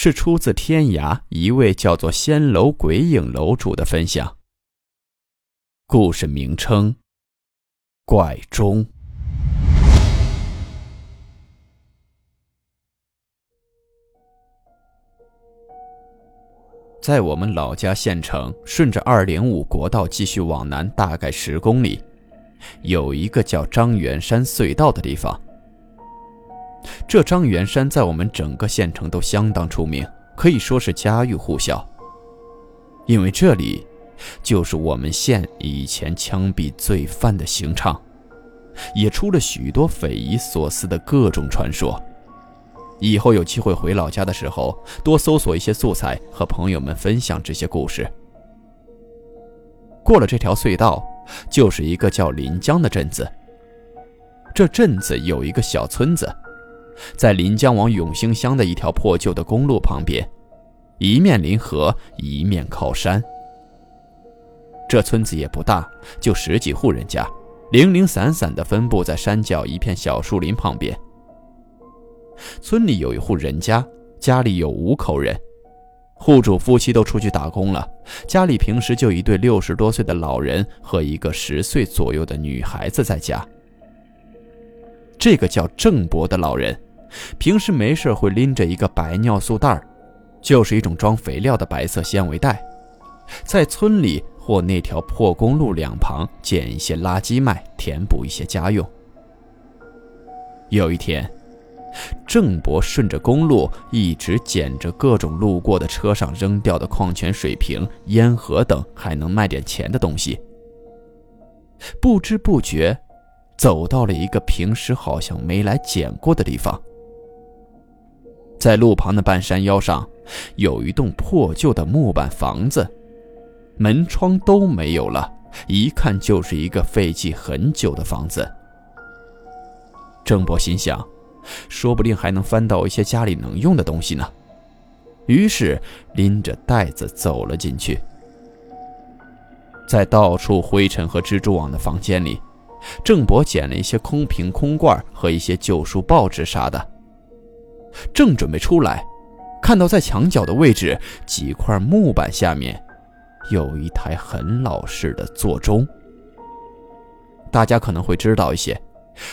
是出自天涯一位叫做“仙楼鬼影楼主”的分享。故事名称：怪钟。在我们老家县城，顺着二零五国道继续往南，大概十公里，有一个叫张元山隧道的地方。这张元山在我们整个县城都相当出名，可以说是家喻户晓。因为这里就是我们县以前枪毙罪犯的刑场，也出了许多匪夷所思的各种传说。以后有机会回老家的时候，多搜索一些素材，和朋友们分享这些故事。过了这条隧道，就是一个叫临江的镇子。这镇子有一个小村子。在临江往永兴乡的一条破旧的公路旁边，一面临河，一面靠山。这村子也不大，就十几户人家，零零散散地分布在山脚一片小树林旁边。村里有一户人家，家里有五口人，户主夫妻都出去打工了，家里平时就一对六十多岁的老人和一个十岁左右的女孩子在家。这个叫郑伯的老人。平时没事会拎着一个白尿素袋就是一种装肥料的白色纤维袋，在村里或那条破公路两旁捡一些垃圾卖，填补一些家用。有一天，郑伯顺着公路一直捡着各种路过的车上扔掉的矿泉水瓶、烟盒等还能卖点钱的东西，不知不觉走到了一个平时好像没来捡过的地方。在路旁的半山腰上，有一栋破旧的木板房子，门窗都没有了，一看就是一个废弃很久的房子。郑伯心想，说不定还能翻到一些家里能用的东西呢。于是拎着袋子走了进去，在到处灰尘和蜘蛛网的房间里，郑伯捡了一些空瓶、空罐和一些旧书、报纸啥的。正准备出来，看到在墙角的位置几块木板下面，有一台很老式的座钟。大家可能会知道一些，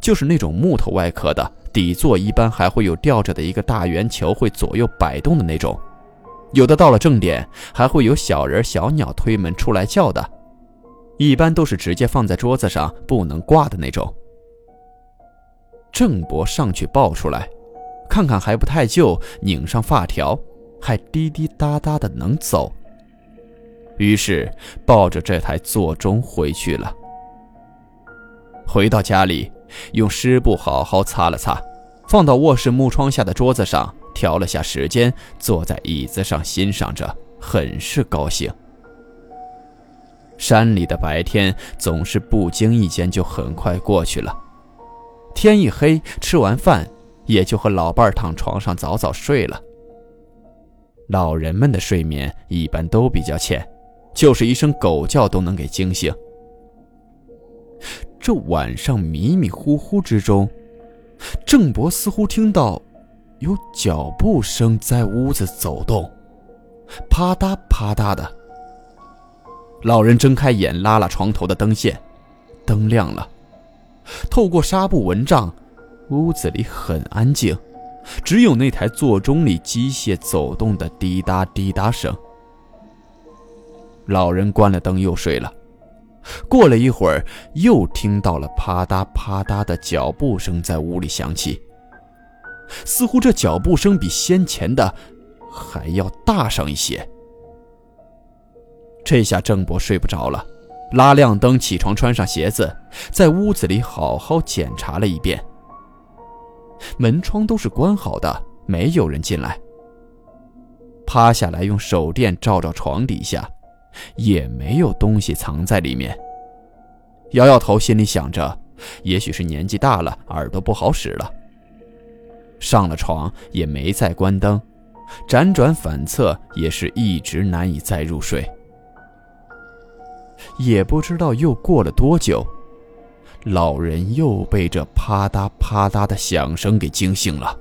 就是那种木头外壳的，底座一般还会有吊着的一个大圆球，会左右摆动的那种。有的到了正点，还会有小人小鸟推门出来叫的。一般都是直接放在桌子上，不能挂的那种。郑伯上去抱出来。看看还不太旧，拧上发条，还滴滴答答的能走。于是抱着这台座钟回去了。回到家里，用湿布好好擦了擦，放到卧室木窗下的桌子上，调了下时间，坐在椅子上欣赏着，很是高兴。山里的白天总是不经意间就很快过去了，天一黑，吃完饭。也就和老伴儿躺床上早早睡了。老人们的睡眠一般都比较浅，就是一声狗叫都能给惊醒。这晚上迷迷糊糊之中，郑伯似乎听到有脚步声在屋子走动，啪嗒啪嗒的。老人睁开眼，拉拉床头的灯线，灯亮了，透过纱布蚊帐。屋子里很安静，只有那台座钟里机械走动的滴答滴答声。老人关了灯又睡了。过了一会儿，又听到了啪嗒啪嗒的脚步声在屋里响起，似乎这脚步声比先前的还要大上一些。这下郑伯睡不着了，拉亮灯，起床，穿上鞋子，在屋子里好好检查了一遍。门窗都是关好的，没有人进来。趴下来用手电照照床底下，也没有东西藏在里面。摇摇头，心里想着，也许是年纪大了，耳朵不好使了。上了床，也没再关灯，辗转反侧，也是一直难以再入睡。也不知道又过了多久，老人又被这啪嗒啪嗒的响声给惊醒了。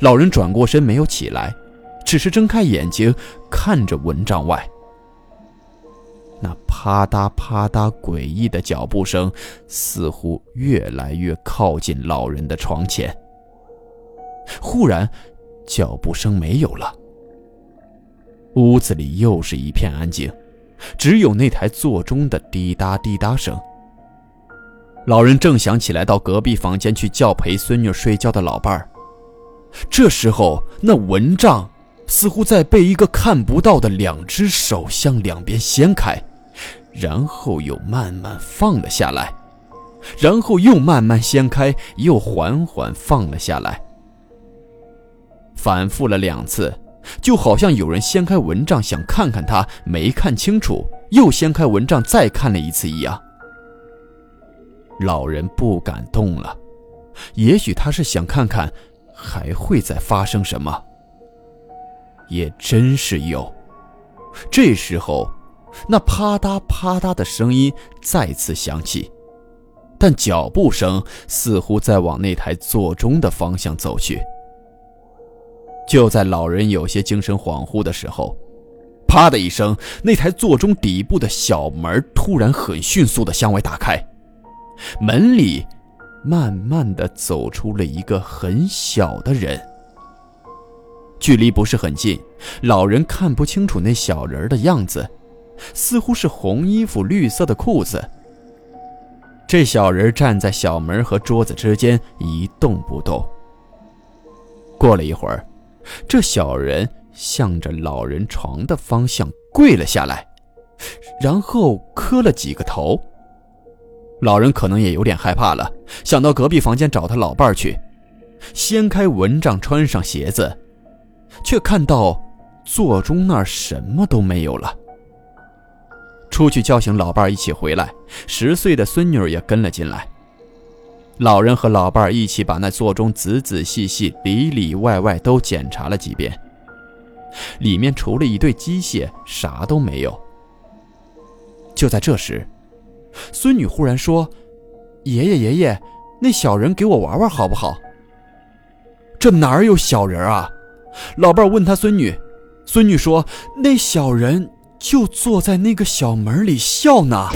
老人转过身，没有起来，只是睁开眼睛看着蚊帐外。那啪嗒啪嗒诡异的脚步声，似乎越来越靠近老人的床前。忽然，脚步声没有了，屋子里又是一片安静。只有那台座钟的滴答滴答声。老人正想起来到隔壁房间去叫陪孙女睡觉的老伴儿，这时候那蚊帐似乎在被一个看不到的两只手向两边掀开，然后又慢慢放了下来，然后又慢慢掀开，又缓缓放了下来，反复了两次。就好像有人掀开蚊帐想看看他，没看清楚，又掀开蚊帐再看了一次一样。老人不敢动了，也许他是想看看还会再发生什么。也真是有。这时候，那啪嗒啪嗒的声音再次响起，但脚步声似乎在往那台座钟的方向走去。就在老人有些精神恍惚的时候，啪的一声，那台座钟底部的小门突然很迅速的向外打开，门里慢慢的走出了一个很小的人，距离不是很近，老人看不清楚那小人的样子，似乎是红衣服、绿色的裤子。这小人站在小门和桌子之间一动不动。过了一会儿。这小人向着老人床的方向跪了下来，然后磕了几个头。老人可能也有点害怕了，想到隔壁房间找他老伴儿去，掀开蚊帐，穿上鞋子，却看到座钟那儿什么都没有了。出去叫醒老伴儿一起回来，十岁的孙女也跟了进来。老人和老伴儿一起把那座钟仔仔细细、里里外外都检查了几遍，里面除了一堆机械，啥都没有。就在这时，孙女忽然说：“爷爷，爷爷，那小人给我玩玩好不好？”这哪儿有小人啊？老伴问他孙女，孙女说：“那小人就坐在那个小门里笑呢。”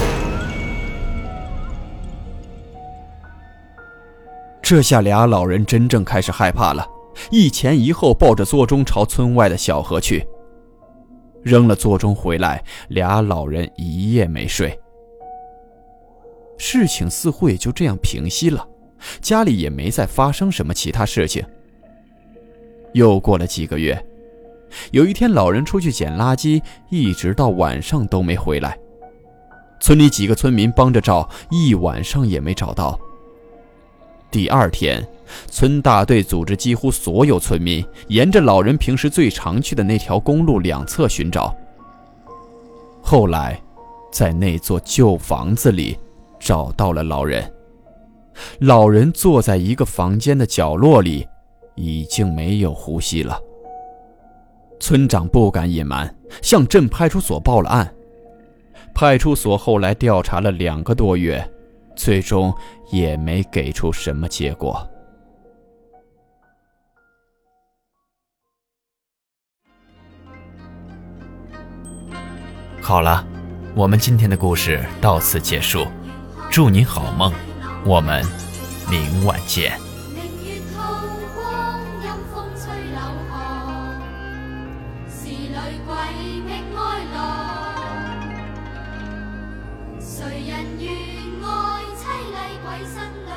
这下俩老人真正开始害怕了，一前一后抱着座钟朝村外的小河去。扔了座钟回来，俩老人一夜没睡。事情似乎也就这样平息了，家里也没再发生什么其他事情。又过了几个月，有一天老人出去捡垃圾，一直到晚上都没回来。村里几个村民帮着找，一晚上也没找到。第二天，村大队组织几乎所有村民沿着老人平时最常去的那条公路两侧寻找。后来，在那座旧房子里找到了老人。老人坐在一个房间的角落里，已经没有呼吸了。村长不敢隐瞒，向镇派出所报了案。派出所后来调查了两个多月。最终也没给出什么结果。好了，我们今天的故事到此结束，祝你好梦，我们明晚见。谁人愿爱凄厉鬼新娘？